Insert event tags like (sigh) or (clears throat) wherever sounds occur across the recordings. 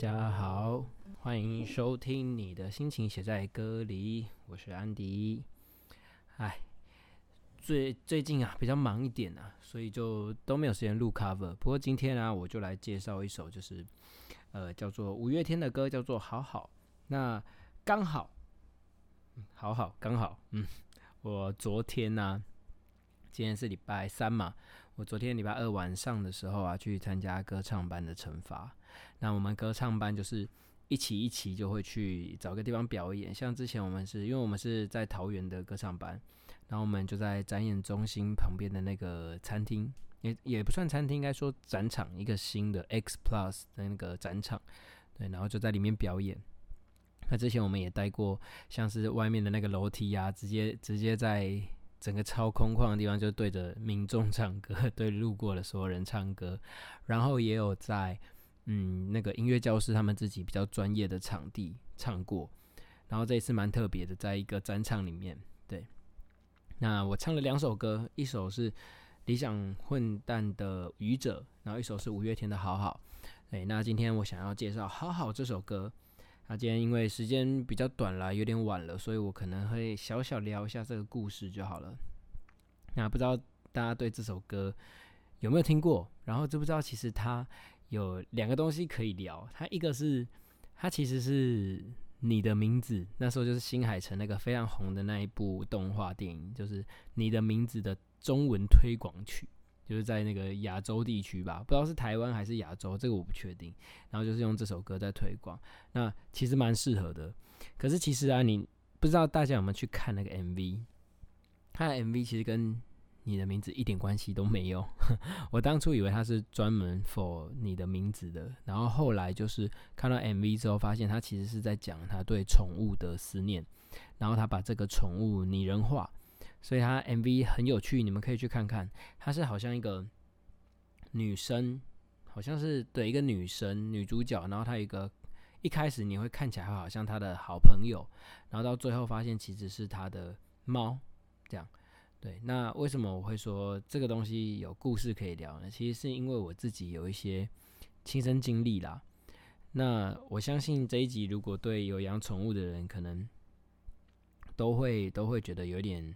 大家好，欢迎收听你的心情写在歌里，我是安迪。哎，最最近啊比较忙一点啊，所以就都没有时间录 cover。不过今天呢，我就来介绍一首，就是呃叫做五月天的歌，叫做《好好》。那刚好，好好刚好，嗯，我昨天呢，今天是礼拜三嘛，我昨天礼拜二晚上的时候啊，去参加歌唱班的惩罚。那我们歌唱班就是一起一起就会去找个地方表演，像之前我们是因为我们是在桃园的歌唱班，然后我们就在展演中心旁边的那个餐厅，也也不算餐厅，应该说展场，一个新的 X Plus 的那个展场，对，然后就在里面表演。那之前我们也待过，像是外面的那个楼梯啊，直接直接在整个超空旷的地方就对着民众唱歌，(laughs) 对路过的所有人唱歌，然后也有在。嗯，那个音乐教室他们自己比较专业的场地唱过，然后这一次蛮特别的，在一个展场里面。对，那我唱了两首歌，一首是理想混蛋的愚者，然后一首是五月天的好好。哎，那今天我想要介绍好好这首歌。那今天因为时间比较短了，有点晚了，所以我可能会小小聊一下这个故事就好了。那不知道大家对这首歌有没有听过？然后知不知道其实它？有两个东西可以聊，它一个是它其实是你的名字，那时候就是新海诚那个非常红的那一部动画电影，就是你的名字的中文推广曲，就是在那个亚洲地区吧，不知道是台湾还是亚洲，这个我不确定。然后就是用这首歌在推广，那其实蛮适合的。可是其实啊，你不知道大家有没有去看那个 MV，它的 MV 其实跟你的名字一点关系都没有。(laughs) 我当初以为他是专门 for 你的名字的，然后后来就是看到 MV 之后，发现他其实是在讲他对宠物的思念，然后他把这个宠物拟人化，所以他 MV 很有趣，你们可以去看看。他是好像一个女生，好像是对一个女生女主角，然后他一个一开始你会看起来好像他的好朋友，然后到最后发现其实是他的猫，这样。对，那为什么我会说这个东西有故事可以聊呢？其实是因为我自己有一些亲身经历啦。那我相信这一集如果对有养宠物的人，可能都会都会觉得有点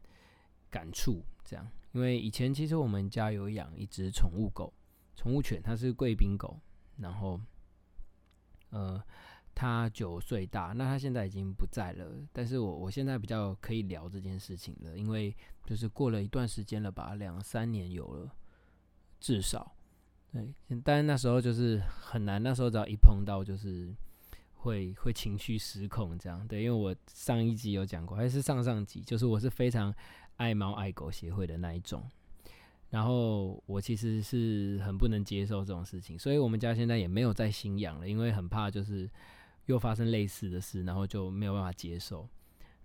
感触。这样，因为以前其实我们家有养一只宠物狗，宠物犬，它是贵宾狗，然后呃。他九岁大，那他现在已经不在了。但是我我现在比较可以聊这件事情了，因为就是过了一段时间了吧，两三年有了，至少对。但那时候就是很难，那时候只要一碰到就是会会情绪失控这样。对，因为我上一集有讲过，还是上上集，就是我是非常爱猫爱狗协会的那一种。然后我其实是很不能接受这种事情，所以我们家现在也没有再新养了，因为很怕就是。又发生类似的事，然后就没有办法接受。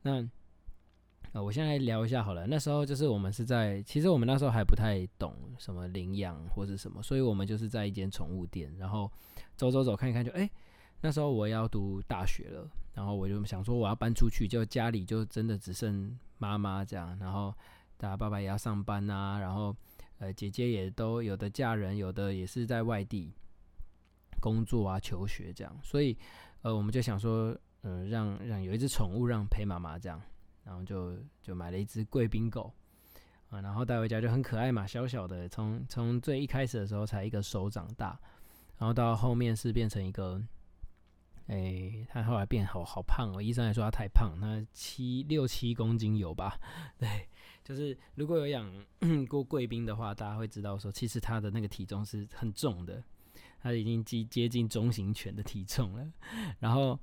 那啊，我现在聊一下好了。那时候就是我们是在，其实我们那时候还不太懂什么领养或者什么，所以我们就是在一间宠物店，然后走走走看一看，就哎，那时候我要读大学了，然后我就想说我要搬出去，就家里就真的只剩妈妈这样，然后大家爸爸也要上班啊，然后呃姐姐也都有的嫁人，有的也是在外地工作啊求学这样，所以。呃，我们就想说，嗯，让让有一只宠物让陪妈妈这样，然后就就买了一只贵宾狗，啊，然后带回家就很可爱嘛，小小的，从从最一开始的时候才一个手掌大，然后到后面是变成一个，哎，它后来变好好胖哦，医生还说它太胖，那七六七公斤有吧？(laughs) 对，就是如果有养 (clears throat) 过贵宾的话，大家会知道说，其实它的那个体重是很重的。它已经接接近中型犬的体重了，然后，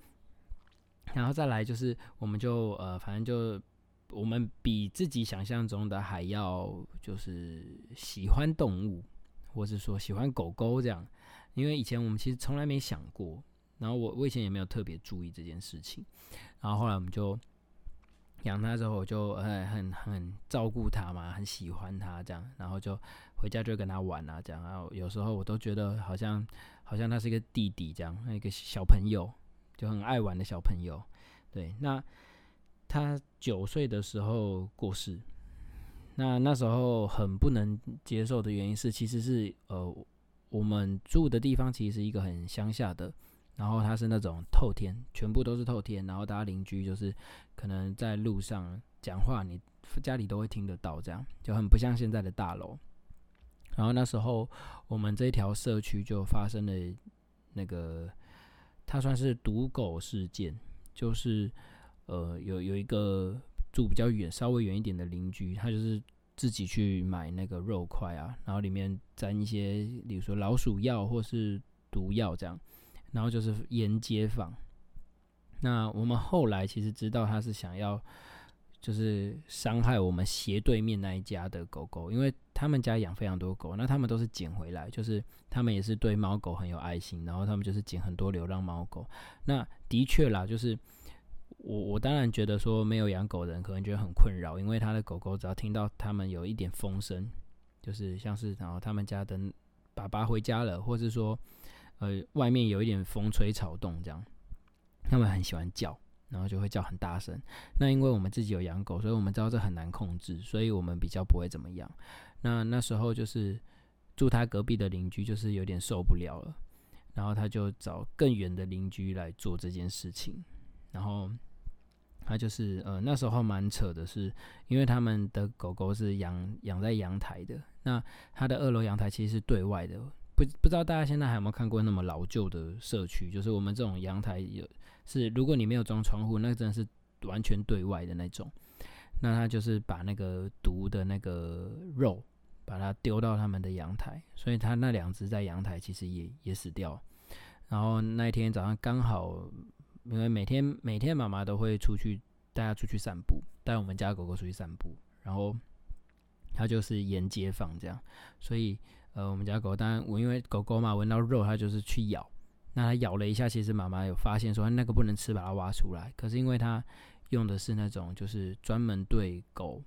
然后再来就是，我们就呃，反正就我们比自己想象中的还要就是喜欢动物，或是说喜欢狗狗这样，因为以前我们其实从来没想过，然后我我以前也没有特别注意这件事情，然后后来我们就。养它之后，我就很很很照顾它嘛，很喜欢它这样，然后就回家就跟他玩啊这样，然后有时候我都觉得好像好像他是一个弟弟这样，一个小朋友，就很爱玩的小朋友。对，那他九岁的时候过世，那那时候很不能接受的原因是，其实是呃我们住的地方其实是一个很乡下的然后它是那种透天，全部都是透天，然后大家邻居就是可能在路上讲话，你家里都会听得到，这样就很不像现在的大楼。然后那时候我们这条社区就发生了那个，它算是毒狗事件，就是呃有有一个住比较远、稍微远一点的邻居，他就是自己去买那个肉块啊，然后里面沾一些，比如说老鼠药或是毒药这样。然后就是沿街坊。那我们后来其实知道他是想要，就是伤害我们斜对面那一家的狗狗，因为他们家养非常多狗，那他们都是捡回来，就是他们也是对猫狗很有爱心，然后他们就是捡很多流浪猫狗。那的确啦，就是我我当然觉得说没有养狗人可能觉得很困扰，因为他的狗狗只要听到他们有一点风声，就是像是然后他们家的爸爸回家了，或是说。呃，外面有一点风吹草动，这样，他们很喜欢叫，然后就会叫很大声。那因为我们自己有养狗，所以我们知道这很难控制，所以我们比较不会怎么样。那那时候就是住他隔壁的邻居就是有点受不了了，然后他就找更远的邻居来做这件事情。然后他就是呃那时候蛮扯的是，因为他们的狗狗是养养在阳台的，那他的二楼阳台其实是对外的。不不知道大家现在还有没有看过那么老旧的社区？就是我们这种阳台有是，如果你没有装窗户，那真的是完全对外的那种。那他就是把那个毒的那个肉，把它丢到他们的阳台，所以他那两只在阳台其实也也死掉。然后那一天早上刚好，因为每天每天妈妈都会出去带它出去散步，带我们家狗狗出去散步，然后它就是沿街放这样，所以。呃，我们家狗当然我因为狗狗嘛，闻到肉它就是去咬，那它咬了一下，其实妈妈有发现说那个不能吃，把它挖出来。可是因为它用的是那种就是专门对狗，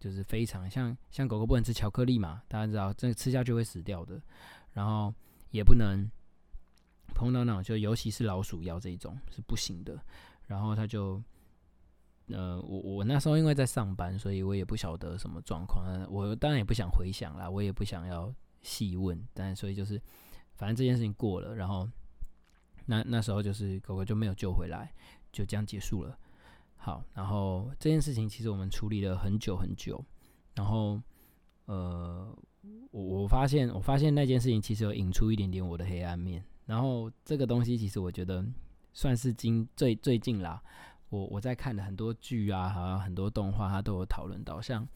就是非常像像狗狗不能吃巧克力嘛，大家知道这吃下去会死掉的，然后也不能碰到那种就尤其是老鼠药这一种是不行的。然后它就呃，我我那时候因为在上班，所以我也不晓得什么状况，我当然也不想回想啦，我也不想要。细问，但所以就是，反正这件事情过了，然后那那时候就是狗狗就没有救回来，就这样结束了。好，然后这件事情其实我们处理了很久很久，然后呃，我我发现我发现那件事情其实有引出一点点我的黑暗面，然后这个东西其实我觉得算是今最最近啦，我我在看的很多剧啊，好像很多动画它都有讨论到，像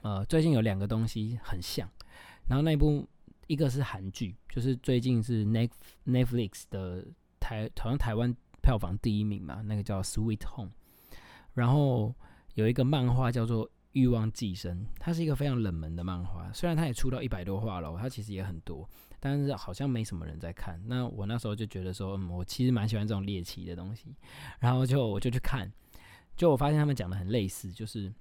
呃最近有两个东西很像。然后那部一个是韩剧，就是最近是 Net Netflix 的台好像台湾票房第一名嘛，那个叫 Sweet Home。然后有一个漫画叫做《欲望寄生》，它是一个非常冷门的漫画，虽然它也出到一百多话了，它其实也很多，但是好像没什么人在看。那我那时候就觉得说，嗯，我其实蛮喜欢这种猎奇的东西，然后就我就去看，就我发现他们讲的很类似，就是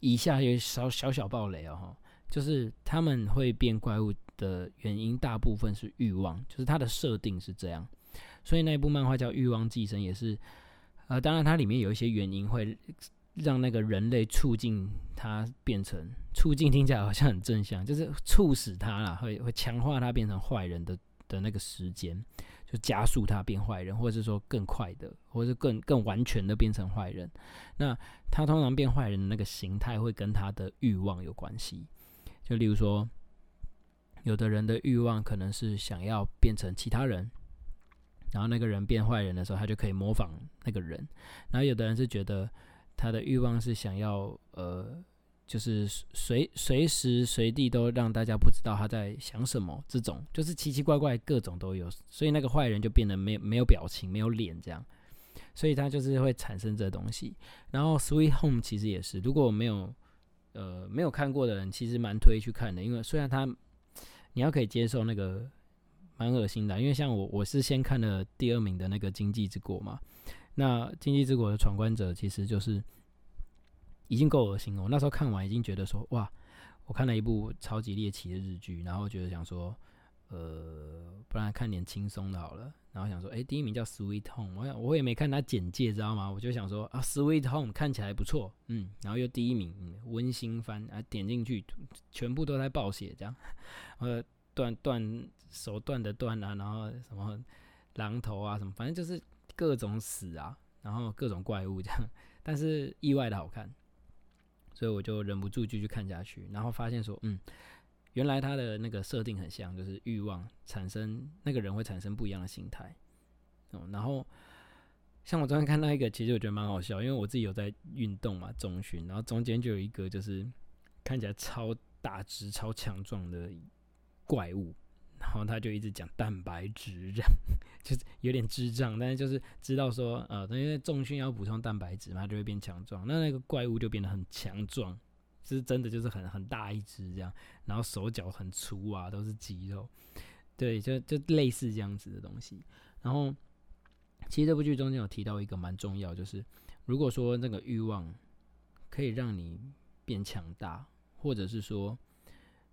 以下有小小小暴雷哦。就是他们会变怪物的原因，大部分是欲望，就是它的设定是这样。所以那一部漫画叫《欲望寄生》，也是，呃，当然它里面有一些原因会让那个人类促进它变成促进，听起来好像很正向，就是促使它啦，会会强化它变成坏人的的那个时间，就加速它变坏人，或者是说更快的，或者是更更完全的变成坏人。那他通常变坏人的那个形态会跟他的欲望有关系。就例如说，有的人的欲望可能是想要变成其他人，然后那个人变坏人的时候，他就可以模仿那个人。然后有的人是觉得他的欲望是想要呃，就是随随时随地都让大家不知道他在想什么，这种就是奇奇怪怪各种都有。所以那个坏人就变得没没有表情、没有脸这样，所以他就是会产生这东西。然后《Sweet Home》其实也是，如果没有。呃，没有看过的人其实蛮推去看的，因为虽然他你要可以接受那个蛮恶心的，因为像我我是先看了第二名的那个《经济之国》嘛，那《经济之国》的闯关者其实就是已经够恶心了。我那时候看完已经觉得说，哇，我看了一部超级猎奇的日剧，然后觉得想说。呃，不然看点轻松的好了。然后想说，哎，第一名叫 Sweet Home，我想我也没看他简介，知道吗？我就想说啊，Sweet Home 看起来不错，嗯，然后又第一名，温馨番啊，点进去全部都在暴血，这样，(laughs) 呃，断断手断的断啊，然后什么狼头啊什么，反正就是各种死啊，然后各种怪物这样，(laughs) 但是意外的好看，所以我就忍不住继续看下去，然后发现说，嗯，原来他的那个设定很像，就是欲望产生那个人会产生不一样的心态，哦，然后。像我昨天看到一个，其实我觉得蛮好笑，因为我自己有在运动嘛，中训，然后中间就有一个就是看起来超大只、超强壮的怪物，然后他就一直讲蛋白质，这样 (laughs) 就是有点智障，但是就是知道说，呃，因为重训要补充蛋白质嘛，就会变强壮，那那个怪物就变得很强壮，是真的就是很很大一只这样，然后手脚很粗啊，都是肌肉，对，就就类似这样子的东西，然后。其实这部剧中间有提到一个蛮重要，就是如果说那个欲望可以让你变强大，或者是说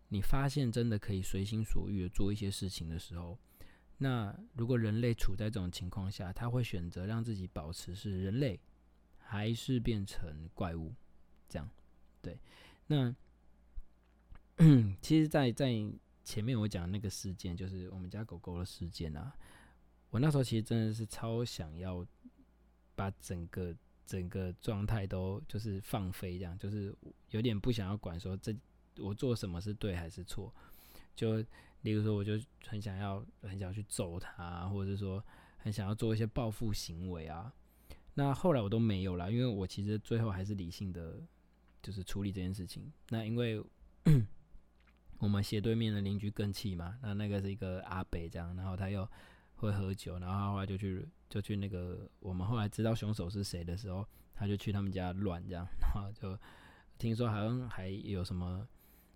你发现真的可以随心所欲的做一些事情的时候，那如果人类处在这种情况下，他会选择让自己保持是人类，还是变成怪物？这样对？那 (clears throat) 其实，在在前面我讲那个事件，就是我们家狗狗的事件啊。我那时候其实真的是超想要把整个整个状态都就是放飞，这样就是有点不想要管说这我做什么是对还是错。就例如说，我就很想要很想要去揍他，或者是说很想要做一些报复行为啊。那后来我都没有了，因为我其实最后还是理性的，就是处理这件事情。那因为 (clears throat) 我们斜对面的邻居更气嘛，那那个是一个阿北这样，然后他又。会喝酒，然后后来就去就去那个我们后来知道凶手是谁的时候，他就去他们家乱这样，然后就听说好像还有什么，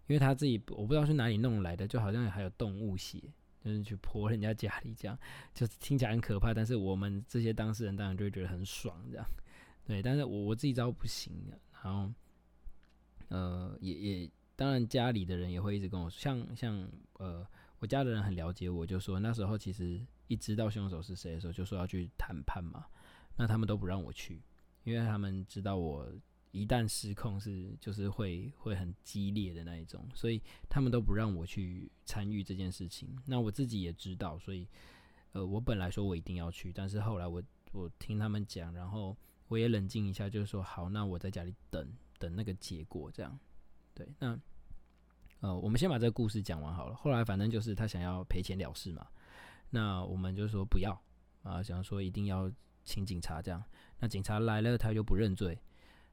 因为他自己我不知道是哪里弄来的，就好像还有动物血，就是去泼人家家里这样，就听起来很可怕。但是我们这些当事人当然就会觉得很爽这样，对。但是我我自己知道不行的，然后呃也也当然家里的人也会一直跟我说，像像呃我家的人很了解我，就说那时候其实。一知道凶手是谁的时候，就说要去谈判嘛，那他们都不让我去，因为他们知道我一旦失控是就是会会很激烈的那一种，所以他们都不让我去参与这件事情。那我自己也知道，所以呃，我本来说我一定要去，但是后来我我听他们讲，然后我也冷静一下，就是说好，那我在家里等等那个结果，这样对。那呃，我们先把这个故事讲完好了。后来反正就是他想要赔钱了事嘛。那我们就说不要啊，想说一定要请警察这样。那警察来了，他就不认罪。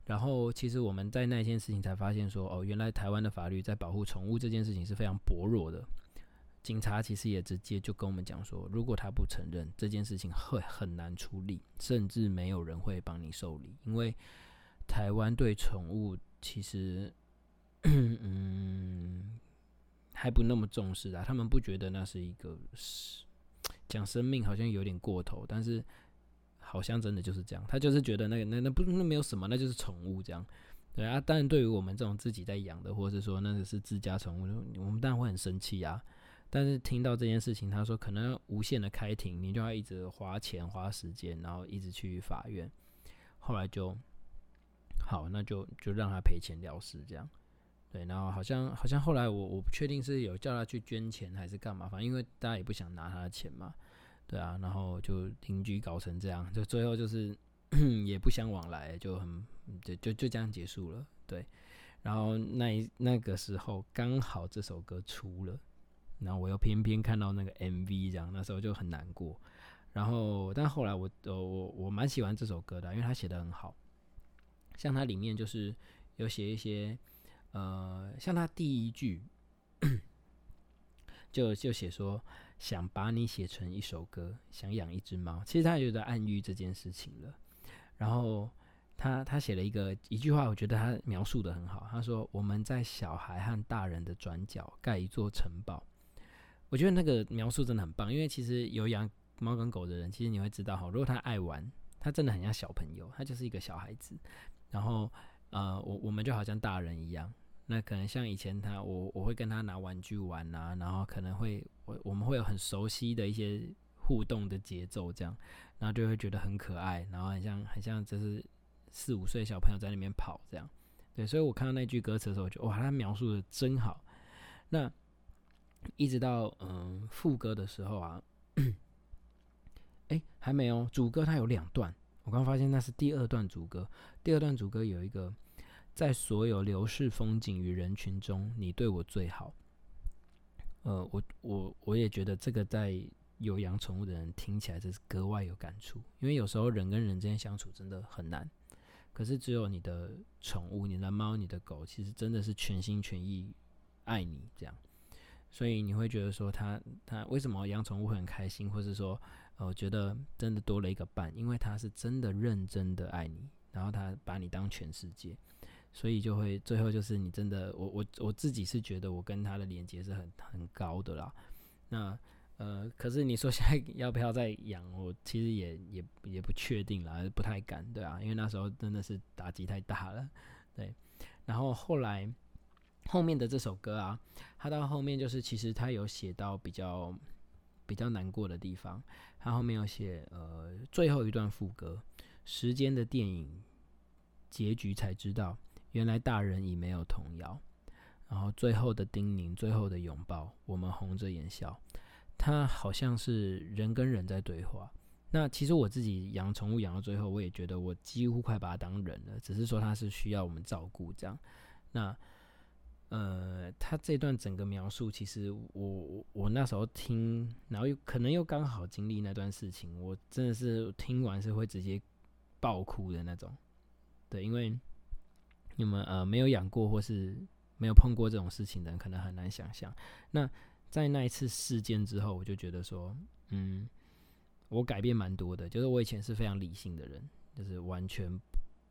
然后其实我们在那件事情才发现说，哦，原来台湾的法律在保护宠物这件事情是非常薄弱的。警察其实也直接就跟我们讲说，如果他不承认这件事情会很难处理，甚至没有人会帮你受理，因为台湾对宠物其实，嗯，还不那么重视啊。他们不觉得那是一个是。讲生命好像有点过头，但是好像真的就是这样。他就是觉得那个那那不那没有什么，那就是宠物这样。对啊，当然对于我们这种自己在养的，或者是说那个是自家宠物，我们当然会很生气啊。但是听到这件事情，他说可能无限的开庭，你就要一直花钱花时间，然后一直去法院。后来就好，那就就让他赔钱了事这样。对，然后好像好像后来我我不确定是有叫他去捐钱还是干嘛，反正因为大家也不想拿他的钱嘛，对啊，然后就邻居搞成这样，就最后就是 (coughs) 也不相往来，就很就就就这样结束了。对，然后那一那个时候刚好这首歌出了，然后我又偏偏看到那个 MV，这样那时候就很难过。然后但后来我我我蛮喜欢这首歌的，因为他写的很好，像它里面就是有写一些。呃，像他第一句就就写说想把你写成一首歌，想养一只猫。其实他有在暗喻这件事情了。然后他他写了一个一句话，我觉得他描述的很好。他说我们在小孩和大人的转角盖一座城堡。我觉得那个描述真的很棒，因为其实有养猫跟狗的人，其实你会知道哈，如果他爱玩，他真的很像小朋友，他就是一个小孩子。然后呃，我我们就好像大人一样。那可能像以前他，我我会跟他拿玩具玩啊，然后可能会我我们会有很熟悉的一些互动的节奏，这样，然后就会觉得很可爱，然后很像很像就是四五岁小朋友在那边跑这样，对，所以我看到那句歌词的时候，我就哇，他描述的真好。那一直到嗯副歌的时候啊，(coughs) 哎还没有主歌，它有两段。我刚发现那是第二段主歌，第二段主歌有一个在所有流逝风景与人群中，你对我最好。呃，我我我也觉得这个在有养宠物的人听起来这是格外有感触，因为有时候人跟人之间相处真的很难，可是只有你的宠物，你的猫、你的狗，其实真的是全心全意爱你这样，所以你会觉得说他他为什么养宠物会很开心，或是说。我觉得真的多了一个伴，因为他是真的认真的爱你，然后他把你当全世界，所以就会最后就是你真的，我我我自己是觉得我跟他的连接是很很高的啦。那呃，可是你说现在要不要再养？我其实也也也不确定啦，不太敢，对啊，因为那时候真的是打击太大了，对。然后后来后面的这首歌啊，他到后面就是其实他有写到比较比较难过的地方。他后面有写，呃，最后一段副歌，时间的电影结局才知道，原来大人已没有童谣。然后最后的叮咛，最后的拥抱，我们红着眼笑。他好像是人跟人在对话。那其实我自己养宠物养到最后，我也觉得我几乎快把它当人了，只是说它是需要我们照顾这样。那。呃，他这段整个描述，其实我我那时候听，然后又可能又刚好经历那段事情，我真的是听完是会直接爆哭的那种。对，因为你们呃没有养过或是没有碰过这种事情的人，可能很难想象。那在那一次事件之后，我就觉得说，嗯，我改变蛮多的，就是我以前是非常理性的人，就是完全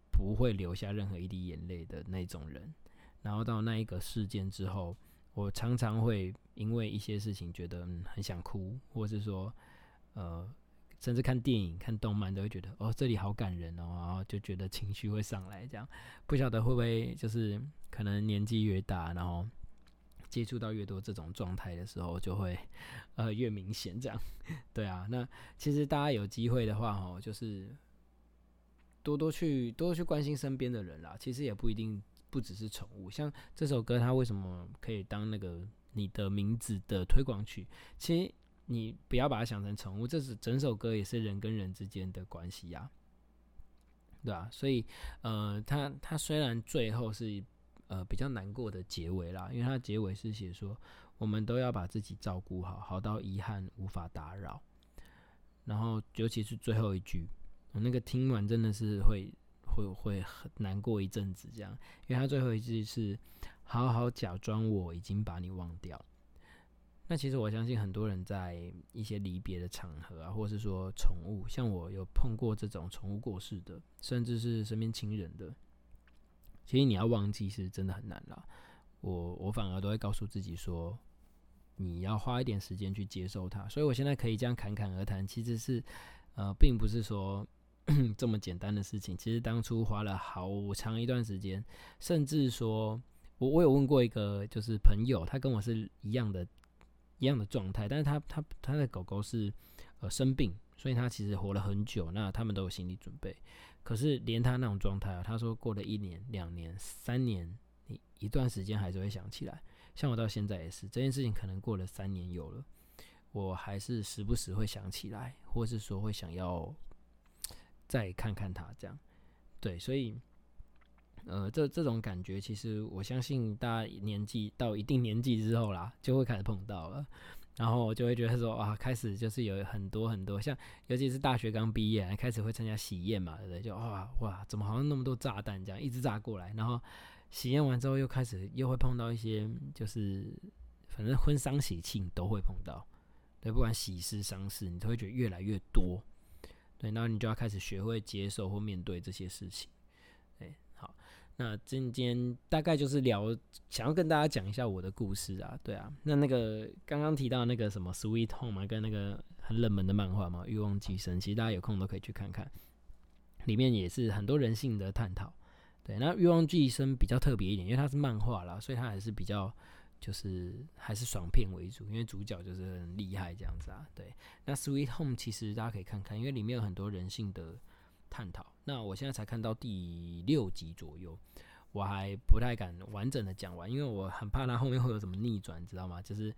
不会留下任何一滴眼泪的那种人。然后到那一个事件之后，我常常会因为一些事情觉得很想哭，或是说呃，甚至看电影、看动漫都会觉得哦这里好感人哦，然后就觉得情绪会上来。这样不晓得会不会就是可能年纪越大，然后接触到越多这种状态的时候，就会呃越明显。这样 (laughs) 对啊，那其实大家有机会的话哦，就是多多去多多去关心身边的人啦。其实也不一定。不只是宠物，像这首歌，它为什么可以当那个你的名字的推广曲？其实你不要把它想成宠物，这是整首歌也是人跟人之间的关系呀，对吧？所以，呃，它它虽然最后是呃比较难过的结尾啦，因为它结尾是写说我们都要把自己照顾好，好到遗憾无法打扰。然后，尤其是最后一句，我那个听完真的是会。会会很难过一阵子，这样，因为他最后一句是“好好假装我已经把你忘掉”。那其实我相信很多人在一些离别的场合啊，或是说宠物，像我有碰过这种宠物过世的，甚至是身边亲人的，其实你要忘记是真的很难啦。我我反而都会告诉自己说，你要花一点时间去接受它。所以我现在可以这样侃侃而谈，其实是呃，并不是说。(clears throat) 这么简单的事情，其实当初花了好长一段时间，甚至说，我我有问过一个就是朋友，他跟我是一样的，一样的状态，但是他他他的狗狗是呃生病，所以他其实活了很久，那他们都有心理准备。可是连他那种状态啊，他说过了一年、两年、三年，你一段时间还是会想起来。像我到现在也是，这件事情可能过了三年有了，我还是时不时会想起来，或是说会想要。再看看他这样，对，所以，呃，这这种感觉，其实我相信大家年纪到一定年纪之后啦，就会开始碰到了，然后我就会觉得说啊，开始就是有很多很多，像尤其是大学刚毕业，开始会参加喜宴嘛，对不对？就哇哇，怎么好像那么多炸弹这样一直炸过来，然后喜宴完之后又开始又会碰到一些，就是反正婚丧喜庆都会碰到，对，不管喜事丧事，你都会觉得越来越多。对，然后你就要开始学会接受或面对这些事情。哎，好，那今天大概就是聊，想要跟大家讲一下我的故事啊。对啊，那那个刚刚提到那个什么《Sweet Home》，跟那个很冷门的漫画嘛，《欲望寄生》，其实大家有空都可以去看看，里面也是很多人性的探讨。对，那《欲望寄生》比较特别一点，因为它是漫画啦，所以它还是比较。就是还是爽片为主，因为主角就是很厉害这样子啊。对，那《Sweet Home》其实大家可以看看，因为里面有很多人性的探讨。那我现在才看到第六集左右，我还不太敢完整的讲完，因为我很怕它后面会有什么逆转，知道吗？就是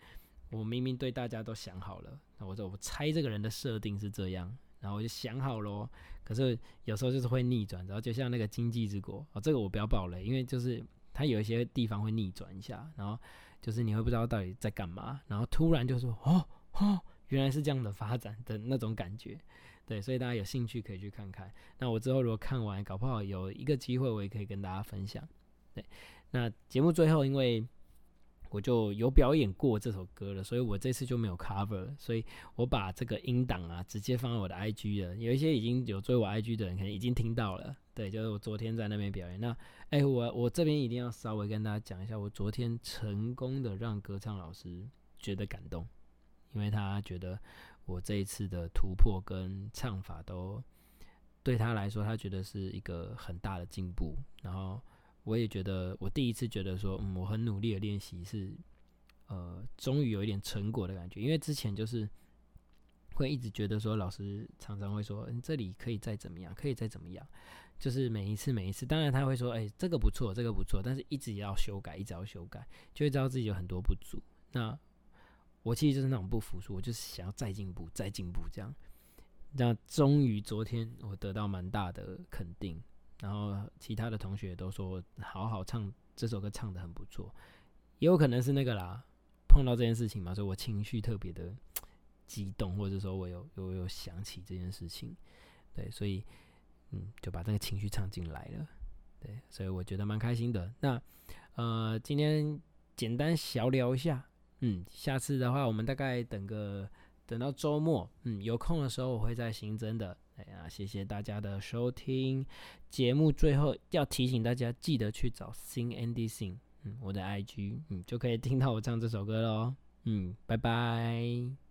我明明对大家都想好了，那我说我猜这个人的设定是这样，然后我就想好咯。可是有时候就是会逆转，然后就像那个经济之国哦，这个我不要爆雷，因为就是它有一些地方会逆转一下，然后就是你会不知道到底在干嘛，然后突然就说哦哦，原来是这样的发展的那种感觉。对，所以大家有兴趣可以去看看。那我之后如果看完，搞不好有一个机会，我也可以跟大家分享。对，那节目最后，因为我就有表演过这首歌了，所以我这次就没有 cover，所以我把这个音档啊直接放在我的 IG 了。有一些已经有追我 IG 的人，可能已经听到了。对，就是我昨天在那边表演。那，哎，我我这边一定要稍微跟大家讲一下，我昨天成功的让歌唱老师觉得感动，因为他觉得。我这一次的突破跟唱法都对他来说，他觉得是一个很大的进步。然后我也觉得，我第一次觉得说，嗯，我很努力的练习是，呃，终于有一点成果的感觉。因为之前就是会一直觉得说，老师常常会说，嗯，这里可以再怎么样，可以再怎么样，就是每一次每一次，当然他会说，哎，这个不错，这个不错，但是一直要修改，一直要修改，就会知道自己有很多不足。那我其实就是那种不服输，我就是想要再进步、再进步这样。那终于昨天我得到蛮大的肯定，然后其他的同学都说好好唱这首歌，唱的很不错。也有可能是那个啦，碰到这件事情嘛，所以我情绪特别的激动，或者说我有有有想起这件事情，对，所以嗯就把这个情绪唱进来了，对，所以我觉得蛮开心的。那呃今天简单小聊一下。嗯，下次的话，我们大概等个等到周末，嗯，有空的时候我会再新增的。哎呀，谢谢大家的收听。节目最后要提醒大家，记得去找 Sing Andy Sing，嗯，我的 IG，嗯，就可以听到我唱这首歌喽。嗯，拜拜。